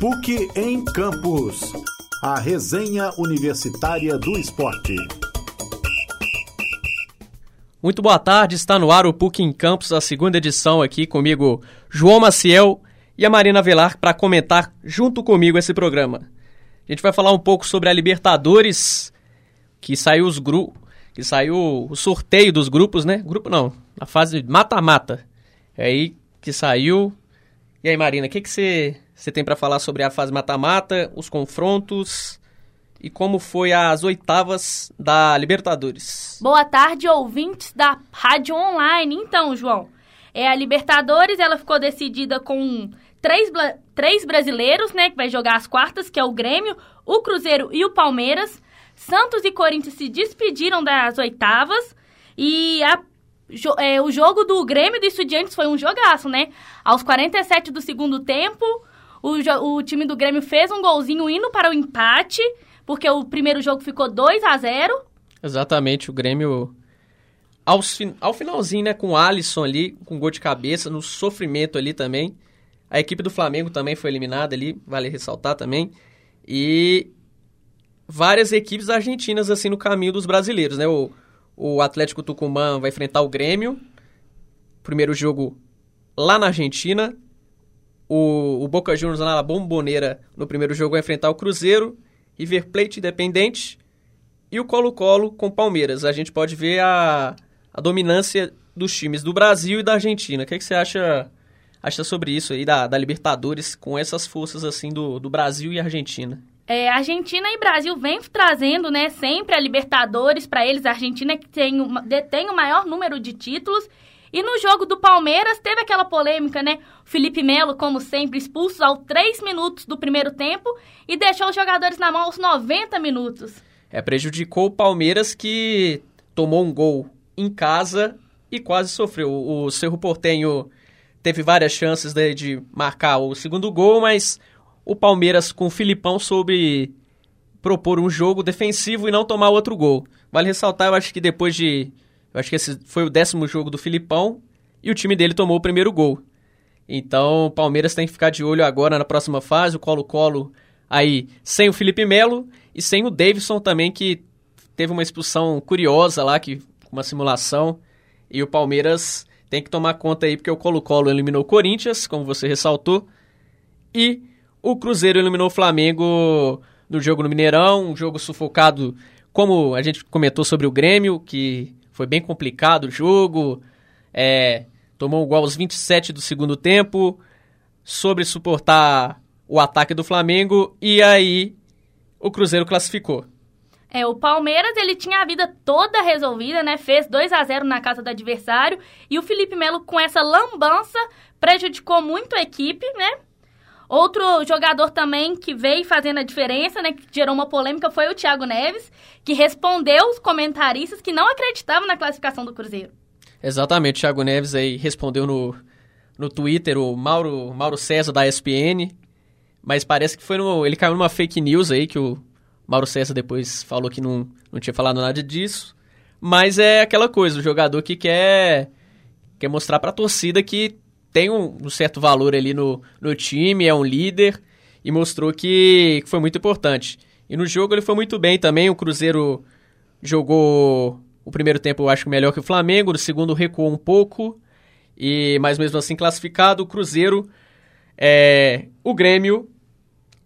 PUC em Campus. A resenha universitária do esporte. Muito boa tarde, está no ar o PUC em Campus, a segunda edição aqui comigo, João Maciel e a Marina Velar para comentar junto comigo esse programa. A gente vai falar um pouco sobre a Libertadores, que saiu os grupos, que saiu o sorteio dos grupos, né? Grupo não, a fase mata-mata. É aí que saiu. E aí, Marina, o que que você você tem para falar sobre a fase mata-mata, os confrontos e como foi as oitavas da Libertadores. Boa tarde, ouvintes da Rádio Online. Então, João, é a Libertadores, ela ficou decidida com três, três brasileiros, né, que vai jogar as quartas, que é o Grêmio, o Cruzeiro e o Palmeiras. Santos e Corinthians se despediram das oitavas e a é, o jogo do Grêmio do Estudiantes foi um jogaço, né? Aos 47 do segundo tempo, o, o time do Grêmio fez um golzinho indo para o empate, porque o primeiro jogo ficou 2 a 0 Exatamente, o Grêmio ao, ao finalzinho, né, com o Alisson ali, com gol de cabeça, no sofrimento ali também. A equipe do Flamengo também foi eliminada ali, vale ressaltar também. E várias equipes argentinas assim no caminho dos brasileiros, né? O, o Atlético Tucumã vai enfrentar o Grêmio. Primeiro jogo lá na Argentina. O, o Boca Juniors na Bomboneira no primeiro jogo vai enfrentar o Cruzeiro, River Plate Independente e o Colo-Colo com Palmeiras. A gente pode ver a, a dominância dos times do Brasil e da Argentina. O que, é que você acha, acha sobre isso aí da, da Libertadores com essas forças assim do, do Brasil e Argentina? É, Argentina e Brasil vêm trazendo, né, sempre a Libertadores para eles. A Argentina que tem, detém o maior número de títulos e no jogo do Palmeiras teve aquela polêmica, né? Felipe Melo, como sempre, expulso aos 3 minutos do primeiro tempo e deixou os jogadores na mão aos 90 minutos. É, prejudicou o Palmeiras que tomou um gol em casa e quase sofreu. O Cerro Portenho teve várias chances de, marcar o segundo gol, mas o Palmeiras com o Filipão soube propor um jogo defensivo e não tomar outro gol. Vale ressaltar, eu acho que depois de eu acho que esse foi o décimo jogo do Filipão e o time dele tomou o primeiro gol. Então, o Palmeiras tem que ficar de olho agora na próxima fase, o Colo-Colo aí sem o Felipe Melo e sem o Davidson também, que teve uma expulsão curiosa lá, que uma simulação, e o Palmeiras tem que tomar conta aí, porque o Colo-Colo eliminou o Corinthians, como você ressaltou, e o Cruzeiro eliminou o Flamengo no jogo no Mineirão, um jogo sufocado, como a gente comentou sobre o Grêmio, que foi bem complicado o jogo. É, tomou um gol aos 27 do segundo tempo. Sobre suportar o ataque do Flamengo. E aí o Cruzeiro classificou. É, o Palmeiras, ele tinha a vida toda resolvida, né? Fez 2 a 0 na casa do adversário. E o Felipe Melo, com essa lambança, prejudicou muito a equipe, né? Outro jogador também que veio fazendo a diferença, né, que gerou uma polêmica, foi o Thiago Neves, que respondeu os comentaristas que não acreditavam na classificação do Cruzeiro. Exatamente, o Thiago Neves aí respondeu no, no Twitter, o Mauro, Mauro César da ESPN, mas parece que foi no, ele caiu numa fake news aí, que o Mauro César depois falou que não, não tinha falado nada disso, mas é aquela coisa, o jogador que quer, quer mostrar pra torcida que tem um, um, certo valor ali no, no time, é um líder e mostrou que, que foi muito importante. E no jogo ele foi muito bem também. O Cruzeiro jogou o primeiro tempo, eu acho, melhor que o Flamengo. No segundo recuou um pouco. E, mas mesmo assim classificado, o Cruzeiro, é, o Grêmio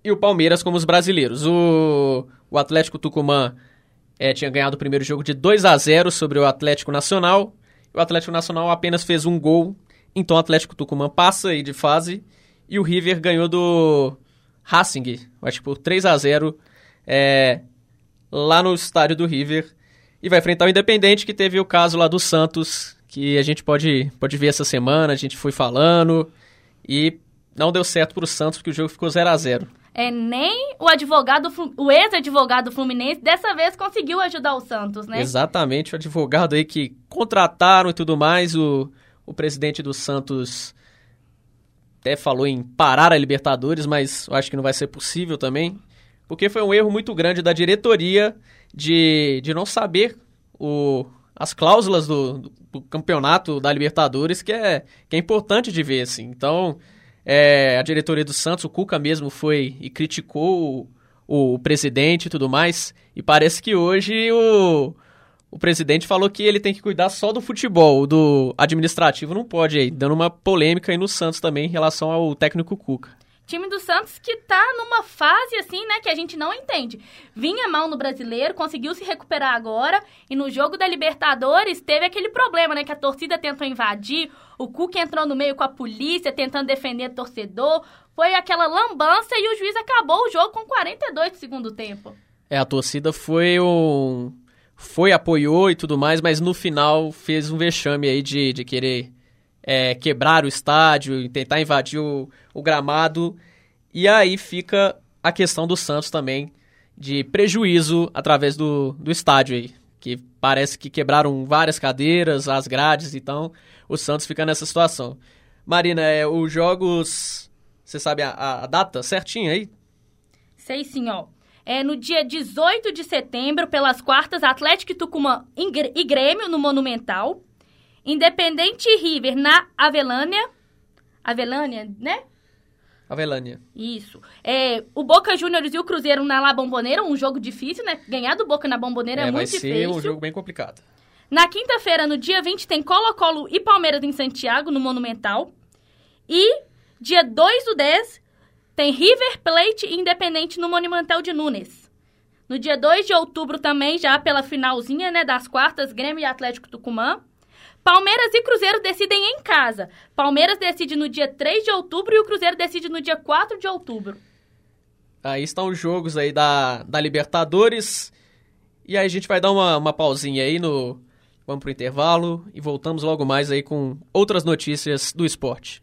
e o Palmeiras como os brasileiros. O, o Atlético Tucumã é, tinha ganhado o primeiro jogo de 2 a 0 sobre o Atlético Nacional. O Atlético Nacional apenas fez um gol então o Atlético Tucumã passa aí de fase e o River ganhou do Racing, acho que por 3 a 0 é, lá no estádio do River. E vai enfrentar o Independente, que teve o caso lá do Santos, que a gente pode, pode ver essa semana, a gente foi falando. E não deu certo para o Santos, porque o jogo ficou 0 a 0 é, nem o advogado, o ex-advogado Fluminense dessa vez conseguiu ajudar o Santos, né? Exatamente, o advogado aí que contrataram e tudo mais, o, o presidente do Santos até falou em parar a Libertadores, mas eu acho que não vai ser possível também, porque foi um erro muito grande da diretoria de, de não saber o, as cláusulas do, do campeonato da Libertadores, que é, que é importante de ver, assim. Então, É, a diretoria do Santos, o Cuca mesmo foi e criticou o, o presidente e tudo mais. E parece que hoje o, o presidente falou que ele tem que cuidar só do futebol, do administrativo não pode aí, dando uma polêmica aí no Santos também em relação ao técnico Cuca. Time do Santos que tá numa fase assim, né, que a gente não entende. Vinha mal no brasileiro, conseguiu se recuperar agora, e no jogo da Libertadores teve aquele problema, né, que a torcida tentou invadir, o Cuca entrou no meio com a polícia, tentando defender o torcedor. Foi aquela lambança e o juiz acabou o jogo com 42 do segundo tempo. É, a torcida foi um. Foi, apoiou e tudo mais, mas no final fez um vexame aí de, de querer é, quebrar o estádio tentar invadir o, o gramado. E aí fica a questão do Santos também, de prejuízo através do, do estádio aí. Que parece que quebraram várias cadeiras, as grades, então o Santos fica nessa situação. Marina, é, os jogos. Você sabe a, a data certinha aí? Sei sim, ó. É no dia 18 de setembro, pelas quartas, Atlético e Tucumã e Grêmio no Monumental. Independente River na Avelânia. Avelânia, né? Avelânia. Isso. É, o Boca Juniors e o Cruzeiro na La Bomboneira, um jogo difícil, né? Ganhar do Boca na Bomboneira é, é muito difícil. Vai ser um jogo bem complicado. Na quinta-feira, no dia 20, tem Colo-Colo e Palmeiras em Santiago, no Monumental. E dia 2 do 10, tem River Plate Independente no Monumental de Nunes. No dia 2 de outubro também, já pela finalzinha né, das quartas, Grêmio e Atlético Tucumã. Palmeiras e Cruzeiro decidem em casa. Palmeiras decide no dia 3 de outubro e o Cruzeiro decide no dia 4 de outubro. Aí estão os jogos aí da, da Libertadores. E aí a gente vai dar uma, uma pausinha aí no. Vamos pro intervalo e voltamos logo mais aí com outras notícias do esporte.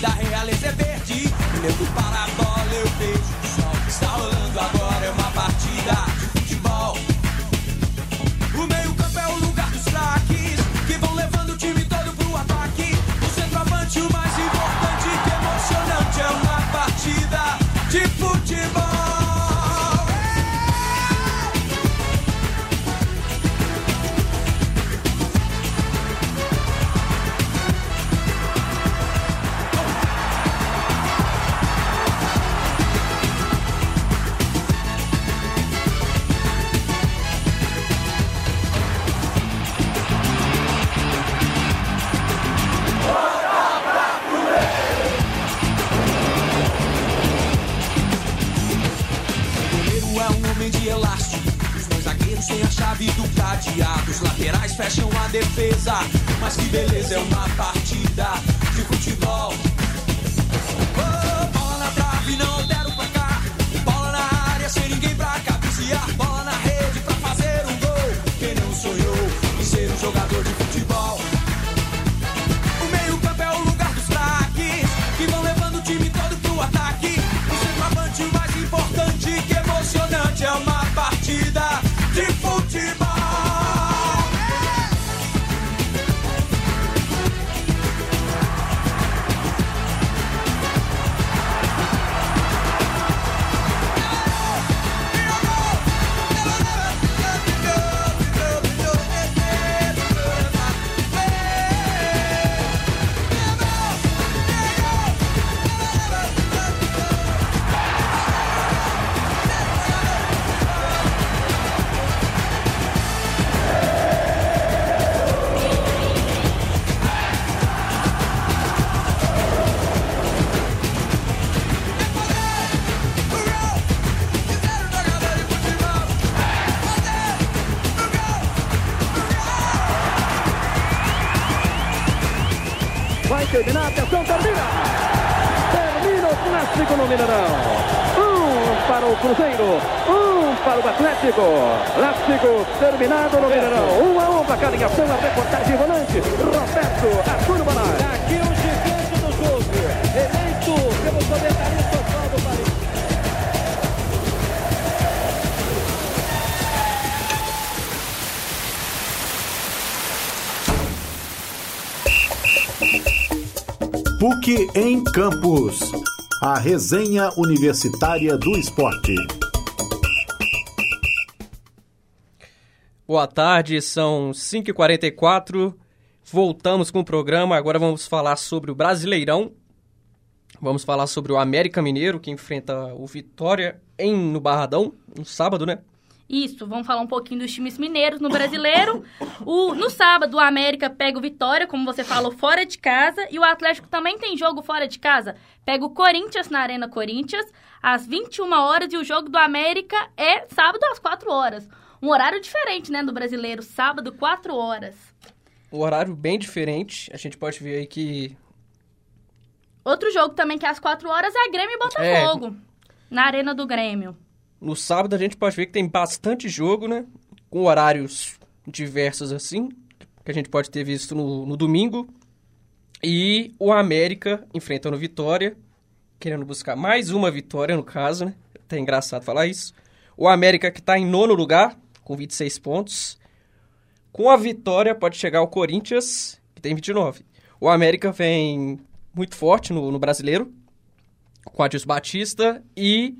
da realeza é verde. Olhando para a bola, eu vejo Cruzeiro, um para o Atlético. Clássico terminado no Mineirão. Um a um para cada ação, a reportagem volante. Roberto Arturo Bonatti. Aqui o gigante do jogo, eleito pelo comentarista Oswaldo Paris. PUC em Campos. A resenha universitária do esporte. Boa tarde, são 5h44. Voltamos com o programa. Agora vamos falar sobre o Brasileirão. Vamos falar sobre o América Mineiro, que enfrenta o Vitória em, no Barradão, no sábado, né? Isso, vamos falar um pouquinho dos times mineiros no brasileiro. O, no sábado, o América pega o Vitória, como você falou, fora de casa. E o Atlético também tem jogo fora de casa. Pega o Corinthians na Arena Corinthians, às 21 horas. E o jogo do América é sábado às 4 horas. Um horário diferente, né, do brasileiro. Sábado, 4 horas. Um horário bem diferente. A gente pode ver aí que Outro jogo também que é às 4 horas é Grêmio e Botafogo. Na Arena do Grêmio. No sábado a gente pode ver que tem bastante jogo, né? Com horários diversos assim, que a gente pode ter visto no, no domingo. E o América enfrentando o Vitória, querendo buscar mais uma vitória no caso, né? Até engraçado falar isso. O América que está em nono lugar, com 26 pontos. Com a vitória pode chegar o Corinthians, que tem 29. O América vem muito forte no, no brasileiro, com Adilson Batista e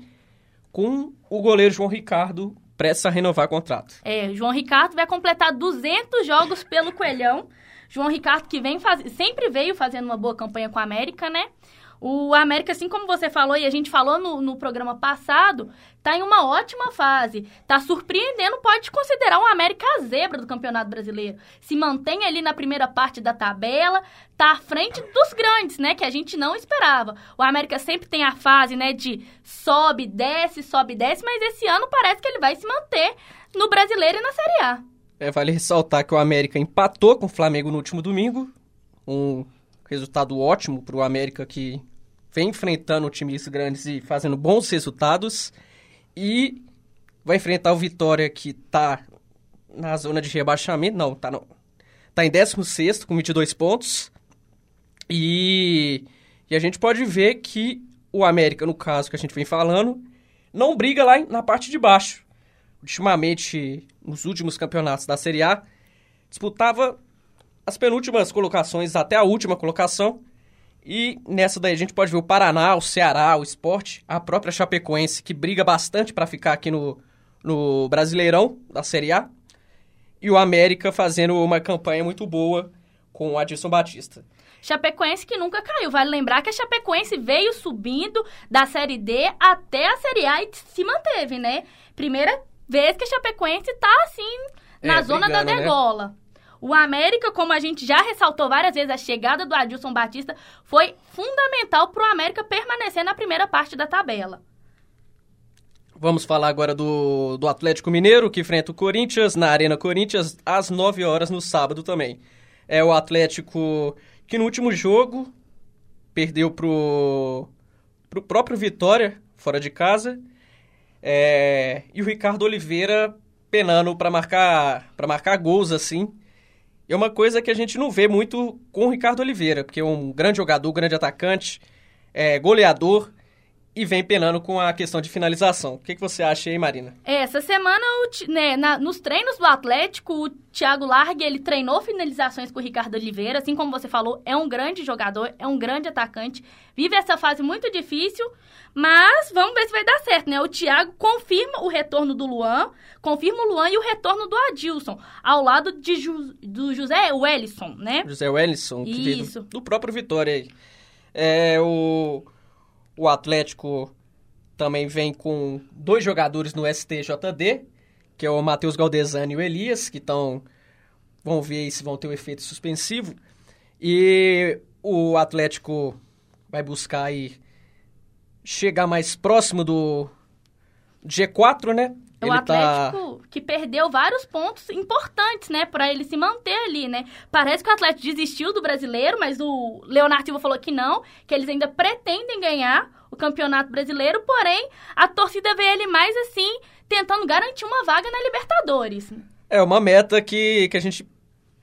com o goleiro João Ricardo prestes a renovar contrato. É, João Ricardo vai completar 200 jogos pelo Coelhão. João Ricardo que vem faz... sempre veio fazendo uma boa campanha com a América, né? O América, assim como você falou e a gente falou no, no programa passado, tá em uma ótima fase. Tá surpreendendo, pode considerar o América a zebra do Campeonato Brasileiro. Se mantém ali na primeira parte da tabela, tá à frente dos grandes, né? Que a gente não esperava. O América sempre tem a fase, né, de sobe, desce, sobe, desce, mas esse ano parece que ele vai se manter no Brasileiro e na Série A. É, vale ressaltar que o América empatou com o Flamengo no último domingo. Um resultado ótimo para o América que vem enfrentando times grandes e fazendo bons resultados. E vai enfrentar o Vitória que tá na zona de rebaixamento. Não, tá, no, tá em 16 com 22 pontos. E, e a gente pode ver que o América, no caso que a gente vem falando, não briga lá na parte de baixo. Ultimamente, nos últimos campeonatos da Série A, disputava as penúltimas colocações até a última colocação. E nessa daí a gente pode ver o Paraná, o Ceará, o Esporte, a própria Chapecoense, que briga bastante para ficar aqui no, no Brasileirão da Série A. E o América fazendo uma campanha muito boa com o Adilson Batista. Chapecoense que nunca caiu. Vale lembrar que a Chapecoense veio subindo da Série D até a Série A e se manteve, né? Primeira vez que a Chapecoense tá assim na É, zona da brigando, né? O América, como a gente já ressaltou várias vezes, a chegada do Adilson Batista foi fundamental para o América permanecer na primeira parte da tabela. Vamos falar agora do, do Atlético Mineiro, que enfrenta o Corinthians na Arena Corinthians às 9 horas no sábado também. É o Atlético que no último jogo perdeu pro, pro próprio Vitória, fora de casa. É, e o Ricardo Oliveira penando para marcar, pra marcar gols assim. É uma coisa que a gente não vê muito com o Ricardo Oliveira, porque é um grande jogador, grande atacante, é, goleador e vem penando com a questão de finalização. O que, que você acha aí, Marina? É, Essa semana, o né, na- nos treinos do Atlético, o Thiago Largue, ele treinou finalizações com o Ricardo Oliveira. Assim como você falou, é um grande jogador, é um grande atacante. Vive essa fase muito difícil, mas vamos ver se vai dar certo, né? O Thiago confirma o retorno do Luan, confirma o Luan e o retorno do Adilson, ao lado de Ju- do José Wellison, né? José Wellison, que Isso. do, do próprio Vitória aí. É, o, o Atlético também vem com dois jogadores no STJD, que é o Matheus Galdesani e o Elias, que estão... Vão ver se vão ter o efeito suspensivo. E o Atlético vai buscar aí chegar mais próximo do G4, né? O tá- Atlético que perdeu vários pontos importantes, né, Pra ele se manter ali, né? Parece que o Atlético desistiu do brasileiro, mas o Leonardo Silva falou que não, que eles ainda pretendem ganhar o Campeonato Brasileiro, porém a torcida vê ele mais assim, tentando garantir uma vaga na Libertadores. É uma meta que, que a gente.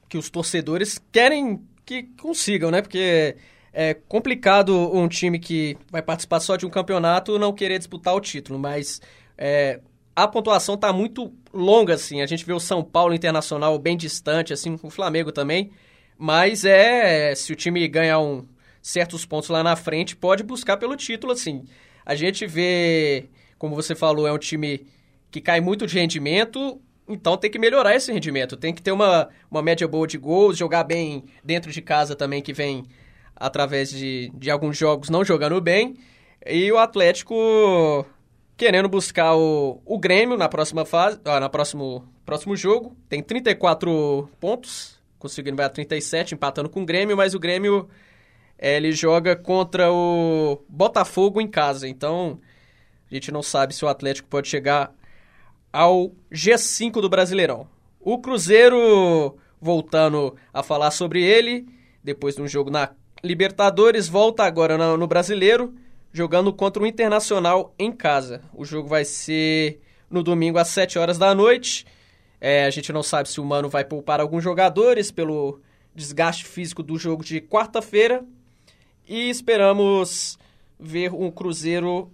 que os torcedores querem que consigam, né? Porque é complicado um time que vai participar só de um campeonato não querer disputar o título, mas é, a pontuação tá muito longa, assim. A gente vê o São Paulo Internacional bem distante, assim, o Flamengo também. Mas é. Se o time ganhar um, certos pontos lá na frente, pode buscar pelo título, assim. A gente vê, como você falou, é um time que cai muito de rendimento, então tem que melhorar esse rendimento. Tem que ter uma, uma média boa de gols, jogar bem dentro de casa também, que vem através de, de alguns jogos não jogando bem. E o Atlético querendo buscar o, o Grêmio na próxima fase, ah, na próximo, próximo jogo. Tem 34 pontos, conseguindo vai a 37, empatando com o Grêmio, mas o Grêmio eh, ele joga contra o Botafogo em casa. Então a gente não sabe se o Atlético pode chegar ao G5 do Brasileirão. O Cruzeiro, voltando a falar sobre ele, depois de um jogo na Libertadores, volta agora no, no Brasileiro, jogando contra o Internacional em casa. O jogo vai ser no domingo às 7 horas da noite. É, a gente não sabe se o Mano vai poupar alguns jogadores pelo desgaste físico do jogo de quarta-feira. E esperamos ver um Cruzeiro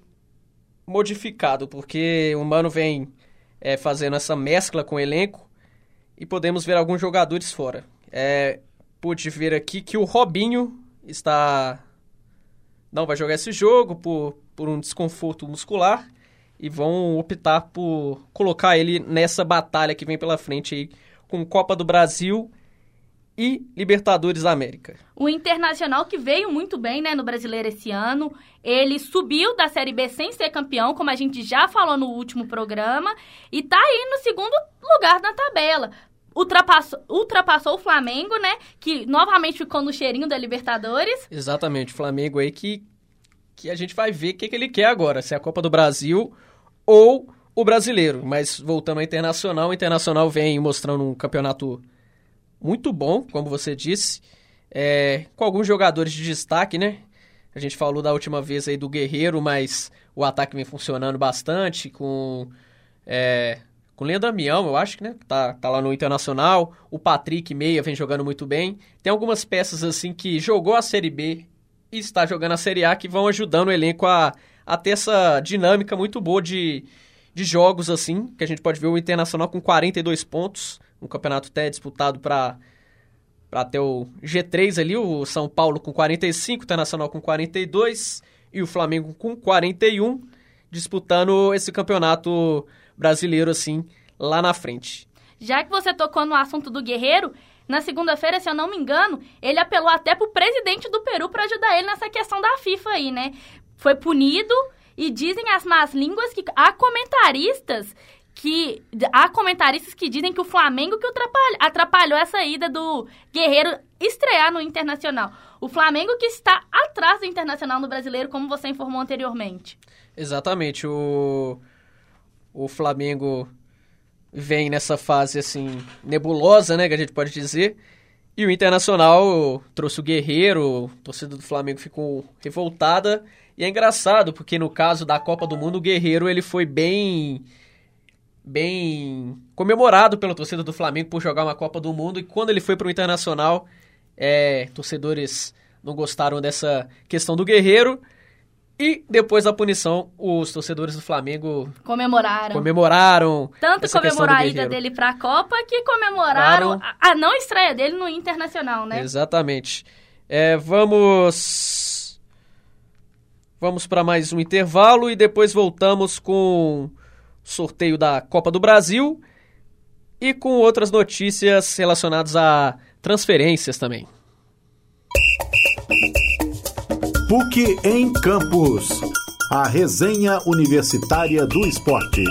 modificado, porque o Mano vem é, fazendo essa mescla com o elenco e podemos ver alguns jogadores fora. É, pude ver aqui que o Robinho está não vai jogar esse jogo por, por um desconforto muscular e vão optar por colocar ele nessa batalha que vem pela frente aí com Copa do Brasil e Libertadores da América. O Internacional que veio muito bem, né, no Brasileiro esse ano. Ele subiu da Série B sem ser campeão, como a gente já falou no último programa, e tá aí no segundo lugar na tabela. Ultrapassou, ultrapassou o Flamengo, né, que novamente ficou no cheirinho da Libertadores. Exatamente, o Flamengo aí que, que a gente vai ver o que, que ele quer agora, se é a Copa do Brasil ou o Brasileiro. Mas voltando ao Internacional, o Internacional vem mostrando um campeonato muito bom, como você disse, é, com alguns jogadores de destaque, né? A gente falou da última vez aí do Guerreiro, mas o ataque vem funcionando bastante com é, com o Leandro Damião, eu acho que né, tá, tá lá no Internacional. O Patrick Meia vem jogando muito bem. Tem algumas peças assim que jogou a Série B e está jogando a Série A que vão ajudando o elenco a, a ter essa dinâmica muito boa de, de jogos assim, que a gente pode ver o Internacional com 42 pontos, um campeonato até disputado para até o G3 ali, o São Paulo com 45, o Internacional com 42 e o Flamengo com 41, disputando esse campeonato brasileiro assim lá na frente. Já que você tocou no assunto do Guerreiro, na segunda-feira, se eu não me engano, ele apelou até pro presidente do Peru para ajudar ele nessa questão da FIFA aí, né? Foi punido e dizem as más línguas que há comentaristas que há comentaristas que dizem que o Flamengo que atrapalhou, atrapalhou essa ida do Guerreiro estrear no Internacional. O Flamengo que está atrás do Internacional no Brasileiro, como você informou anteriormente. Exatamente, o o Flamengo vem nessa fase assim nebulosa, né, que a gente pode dizer. E o Internacional trouxe o Guerreiro, a torcida do Flamengo ficou revoltada. E é engraçado, porque no caso da Copa do Mundo, o Guerreiro ele foi bem bem comemorado pela torcida do Flamengo por jogar uma Copa do Mundo. E quando ele foi para o Internacional, é, torcedores não gostaram dessa questão do Guerreiro. E depois da punição, os torcedores do Flamengo Comemoraram. comemoraram. Tanto essa questão comemorar do a ida dele pra Copa que comemoraram a, a não estreia dele no Internacional, né? Exatamente. É, vamos. Vamos para mais um intervalo e depois voltamos com o sorteio da Copa do Brasil e com outras notícias relacionadas a transferências também. PUC em Campos. A resenha universitária do esporte.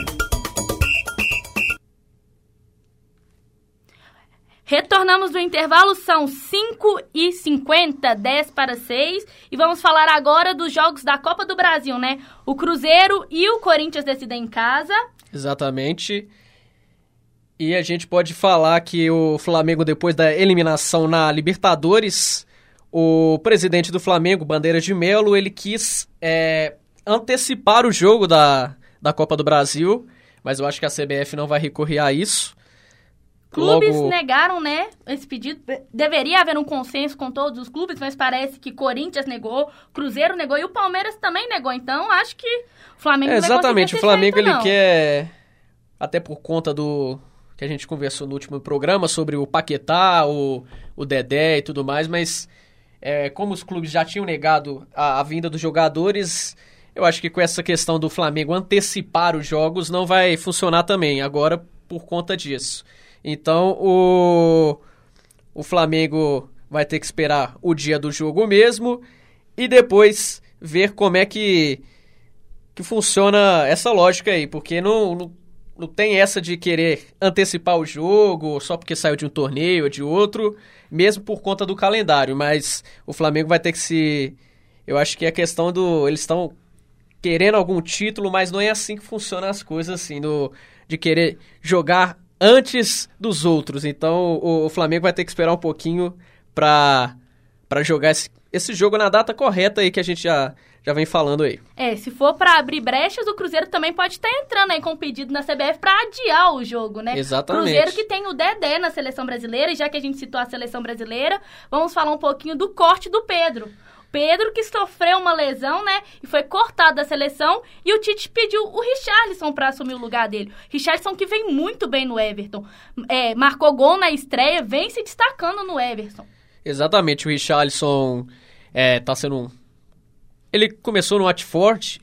Retornamos do intervalo, são 5 e 50, 10 para 6. E vamos falar agora dos jogos da Copa do Brasil, né? O Cruzeiro e o Corinthians decidem em casa. Exatamente. E a gente pode falar que o Flamengo, depois da eliminação na Libertadores, o presidente do Flamengo, Bandeira de Melo, ele quis é, antecipar o jogo da, da Copa do Brasil, mas eu acho que a CBF não vai recorrer a isso. Clubes Logo- negaram, né, esse pedido. Deveria haver um consenso com todos os clubes, mas parece que Corinthians negou, Cruzeiro negou e o Palmeiras também negou. Então, acho que o Flamengo É, exatamente, o Flamengo feito, ele não. quer, até por conta do que a gente conversou no último programa sobre o Paquetá, o, o Dedé e tudo mais, mas é, como os clubes já tinham negado a, a vinda dos jogadores, eu acho que com essa questão do Flamengo antecipar os jogos não vai funcionar também, agora por conta disso. Então o, o Flamengo vai ter que esperar o dia do jogo mesmo e depois ver como é que que funciona essa lógica aí, porque não, não, não tem essa de querer antecipar o jogo só porque saiu de um torneio ou de outro, mesmo por conta do calendário, mas o Flamengo vai ter que se. Eu acho que é questão do. Eles estão querendo algum título, mas não é assim que funcionam as coisas, assim, do, de querer jogar antes dos outros. Então o, o Flamengo vai ter que esperar um pouquinho pra jogar esse, esse jogo na data correta aí que a gente já, já vem falando aí. É, se for pra abrir brechas, o Cruzeiro também pode estar entrando aí com um pedido na CBF pra adiar o jogo, né? Exatamente. Cruzeiro que tem o Dedé na seleção brasileira, e já que a gente citou a seleção brasileira, vamos falar um pouquinho do corte do Pedro. Pedro que sofreu uma lesão, né? E foi cortado da seleção. E o Tite pediu o Richarlison para assumir o lugar dele. Richarlison que vem muito bem no Everton. É, marcou gol na estreia, vem se destacando no Everton. Exatamente, o Richarlison é, tá sendo um... Ele começou no Watford,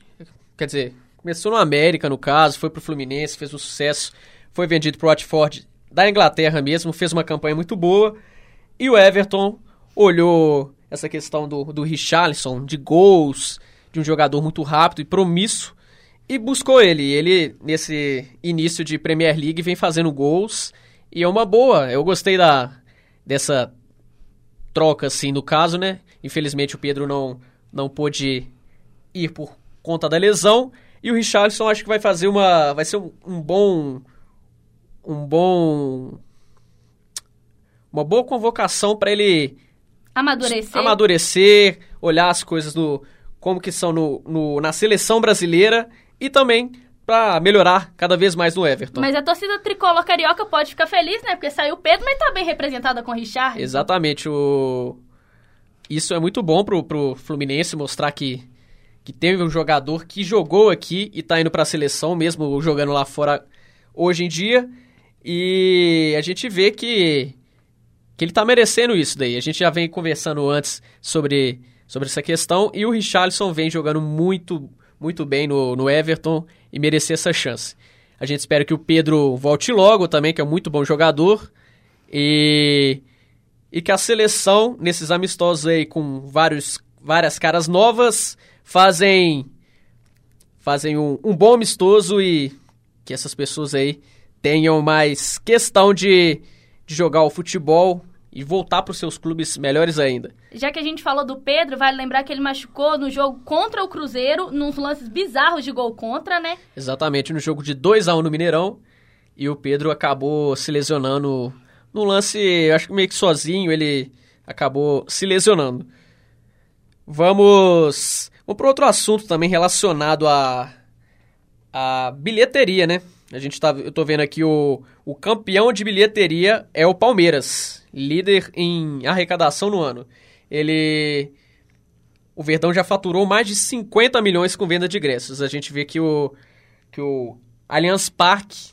quer dizer, começou no América, no caso, foi pro Fluminense, fez um sucesso, foi vendido pro Watford da Inglaterra mesmo, fez uma campanha muito boa, e o Everton olhou essa questão do, do Richarlison, de gols, de um jogador muito rápido e promísso, e buscou ele. Ele, nesse início de Premier League, vem fazendo gols, e é uma boa, eu gostei da, dessa troca, assim, no caso, né? Infelizmente o Pedro não, não pôde ir por conta da lesão. E o Richarlison acho que vai fazer uma. Vai ser um, um bom. Um bom. Uma boa convocação para ele Amadurecer. amadurecer, olhar as coisas do. como que são no, no- na seleção brasileira e também para melhorar cada vez mais no Everton. Mas a torcida tricolor carioca pode ficar feliz, né? Porque saiu o Pedro, mas tá bem representada com o Richard. Exatamente. O... Isso é muito bom pro, pro Fluminense mostrar que, que teve um jogador que jogou aqui e tá indo pra seleção, mesmo jogando lá fora hoje em dia. E a gente vê que, que ele tá merecendo isso daí. A gente já vem conversando antes sobre, sobre essa questão. E o Richarlison vem jogando muito, muito bem no, no Everton e merecer essa chance. A gente espera que o Pedro volte logo também, que é um muito bom jogador. E e que a seleção, nesses amistosos aí com vários, várias caras novas, fazem fazem um, um bom amistoso e que essas pessoas aí tenham mais questão de, de jogar o futebol e voltar para os seus clubes melhores ainda. Já que a gente falou do Pedro, vale lembrar que ele machucou no jogo contra o Cruzeiro, nos lances bizarros de gol contra, né? Exatamente, no jogo de 2 a 1 no Mineirão, e o Pedro acabou se lesionando no lance, acho que meio que sozinho, ele acabou se lesionando. Vamos, vamos para outro assunto também relacionado à a, bilheteria, né? A gente tá, eu tô vendo aqui o, o campeão de bilheteria é o Palmeiras, líder em arrecadação no ano. Ele o Verdão já faturou mais de 50 milhões com venda de ingressos. A gente vê que o que o Allianz Parque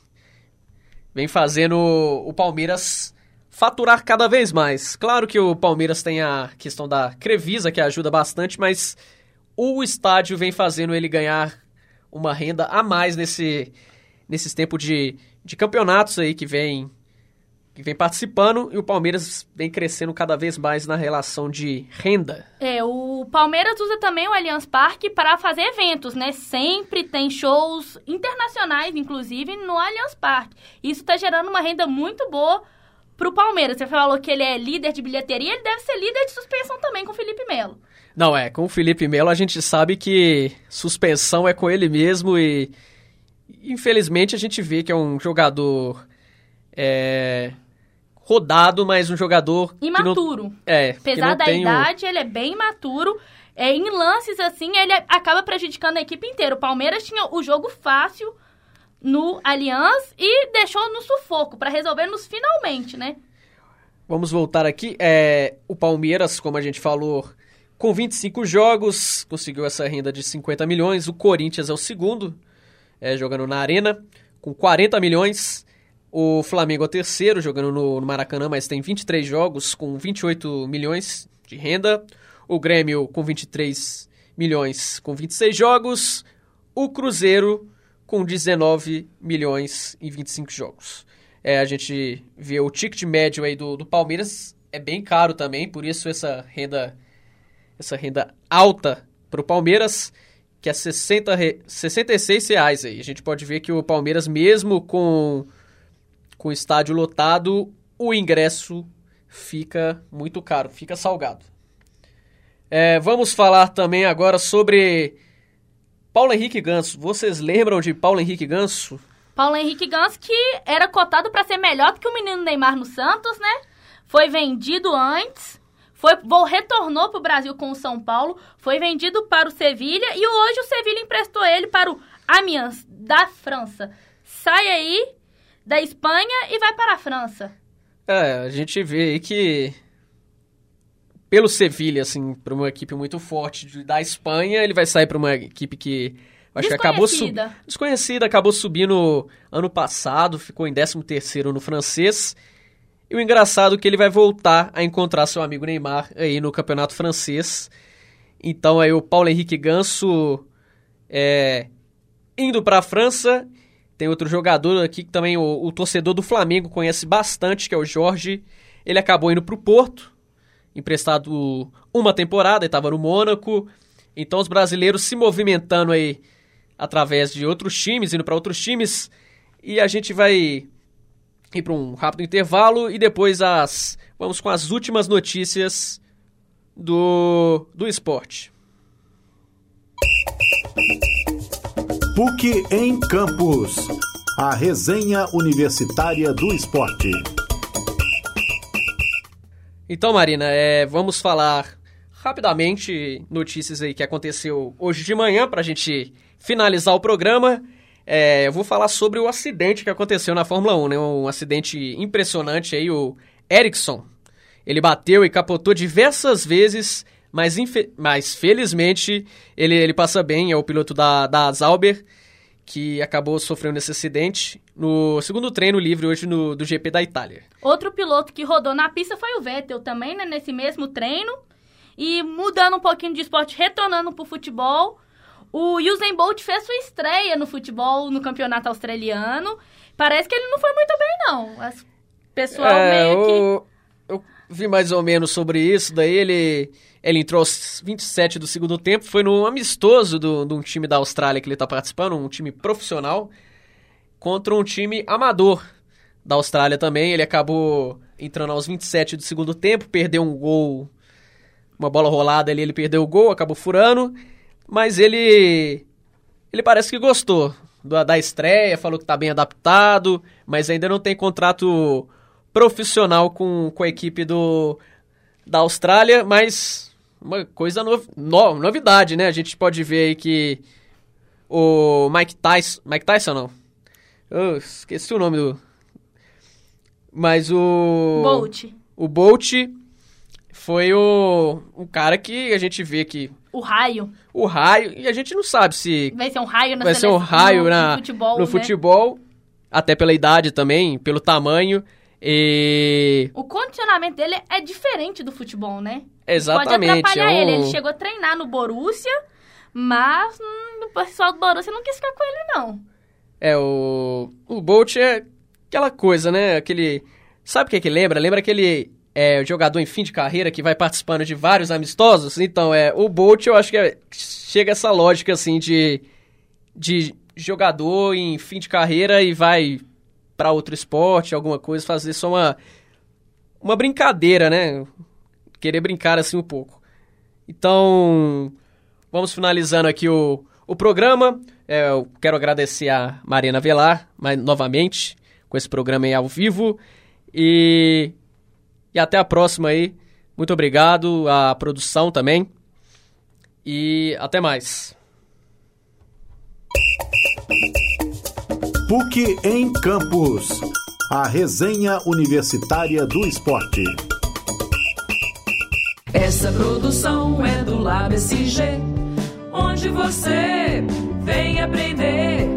vem fazendo o Palmeiras faturar cada vez mais. Claro que o Palmeiras tem a questão da Crevisa que ajuda bastante, mas o estádio vem fazendo ele ganhar uma renda a mais nesse nesses tempos de, de campeonatos aí que vem que vem participando e o Palmeiras vem crescendo cada vez mais na relação de renda. É, o Palmeiras usa também o Allianz Parque para fazer eventos, né? Sempre tem shows internacionais, inclusive, no Allianz Parque. Isso está gerando uma renda muito boa pro Palmeiras. Você falou que ele é líder de bilheteria, ele deve ser líder de suspensão também com o Felipe Melo. Não, é, com o Felipe Melo a gente sabe que suspensão é com ele mesmo e infelizmente a gente vê que é um jogador é, rodado, mas um jogador imaturo. Não, é, apesar da idade, ele é bem imaturo. É, em lances assim, ele acaba prejudicando a equipe inteira. O Palmeiras tinha o jogo fácil no Allianz e deixou no sufoco para resolver nos finalmente, né? Vamos voltar aqui. É, o Palmeiras, como a gente falou, com 25 jogos, conseguiu essa renda de 50 milhões. O Corinthians é o segundo, é, jogando na Arena, com 40 milhões. O Flamengo é terceiro, jogando no, no Maracanã, mas tem 23 jogos, com 28 milhões de renda. O Grêmio com 23 milhões, com 26 jogos. O Cruzeiro com 19 milhões em 25 jogos. É, a gente vê o ticket médio aí do, do Palmeiras é bem caro também, por isso essa renda essa renda alta para o Palmeiras, que é 60 re, 66 reais aí. A gente pode ver que o Palmeiras, mesmo com, com o estádio lotado, o ingresso fica muito caro, fica salgado. É, vamos falar também agora sobre Paulo Henrique Ganso. Vocês lembram de Paulo Henrique Ganso? Paulo Henrique Ganso que era cotado para ser melhor do que o menino Neymar no Santos, né? Foi vendido antes foi, retornou para o Brasil com o São Paulo, foi vendido para o Sevilha e hoje o Sevilha emprestou ele para o Amiens da França. Sai aí da Espanha e vai para a França. É, a gente vê aí que pelo Sevilha, assim, para uma equipe muito forte da Espanha, ele vai sair para uma equipe que acho que acabou subindo. Desconhecida, acabou subindo ano passado, ficou em 13 terceiro no francês e o engraçado é que ele vai voltar a encontrar seu amigo Neymar aí no campeonato francês. Então aí o Paulo Henrique Ganso é, indo para a França. Tem outro jogador aqui que também o, o, torcedor do Flamengo conhece bastante, que é o Jorge. Ele acabou indo para o Porto, emprestado uma temporada, estava no Mônaco. Então os brasileiros se movimentando aí através de outros times, indo para outros times. E a gente vai ir para um rápido intervalo e depois as vamos com as últimas notícias do, do esporte. PUC em Campos. A resenha universitária do esporte. Então, Marina, é, vamos falar rapidamente notícias aí que aconteceu hoje de manhã para a gente finalizar o programa. É, eu vou falar sobre o acidente que aconteceu na Fórmula 1, né? Um acidente impressionante aí, o Ericsson. Ele bateu e capotou diversas vezes, mas, mas felizmente ele, ele passa bem, é o piloto da, da Zauber, que acabou sofrendo esse acidente no segundo treino livre hoje no, do GP da Itália. Outro piloto que rodou na pista foi o Vettel também, né? Nesse mesmo treino. E mudando um pouquinho de esporte, retornando para o futebol, o Usain Bolt fez sua estreia no futebol no campeonato australiano. Parece que ele não foi muito bem, não. Pessoal é, meio que... Eu, eu vi mais ou menos sobre isso. Daí ele, ele entrou aos 27 do segundo tempo. Foi no amistoso de um time da Austrália que ele está participando, um time profissional, contra um time amador da Austrália também. Ele acabou entrando aos 27 do segundo tempo, perdeu um gol, uma bola rolada ali, ele perdeu o gol, acabou furando. Mas ele. Ele parece que gostou da, da estreia, falou que tá bem adaptado, mas ainda não tem contrato profissional com, com a equipe do, da Austrália, mas uma coisa no, no, novidade, né? A gente pode ver aí que o Mike Tyson. Mike Tyson não. Eu esqueci o nome do. Mas o. Bolt. O Bolt foi o, um cara que a gente vê que o raio. O raio. E a gente não sabe se. Vai ser um raio na Vai ser um raio no, na, no futebol. No né? futebol. Até pela idade também, pelo tamanho. E. O condicionamento dele é diferente do futebol, né? Exatamente. Pode atrapalhar é um... ele. Ele chegou a treinar no Borussia, mas hum, o pessoal do Borussia não quis ficar com ele, não. É, o. O Bolt é aquela coisa, né? Aquele. Sabe o que, é que lembra? Lembra aquele é, jogador em fim de carreira que vai participando de vários amistosos. Então, é, o Bolt eu acho que é, chega essa lógica assim de, de jogador em fim de carreira e vai para outro esporte, alguma coisa, fazer só uma, uma brincadeira, né? Querer brincar assim um pouco. Então, vamos finalizando aqui o, o programa. É, eu quero agradecer a Marina Velar, mais, novamente, com esse programa aí ao vivo. E, e até a próxima aí. Muito obrigado à produção também. E até mais. PUC em Campus. A resenha universitária do esporte. Essa produção é do Lab SG, onde você vem aprender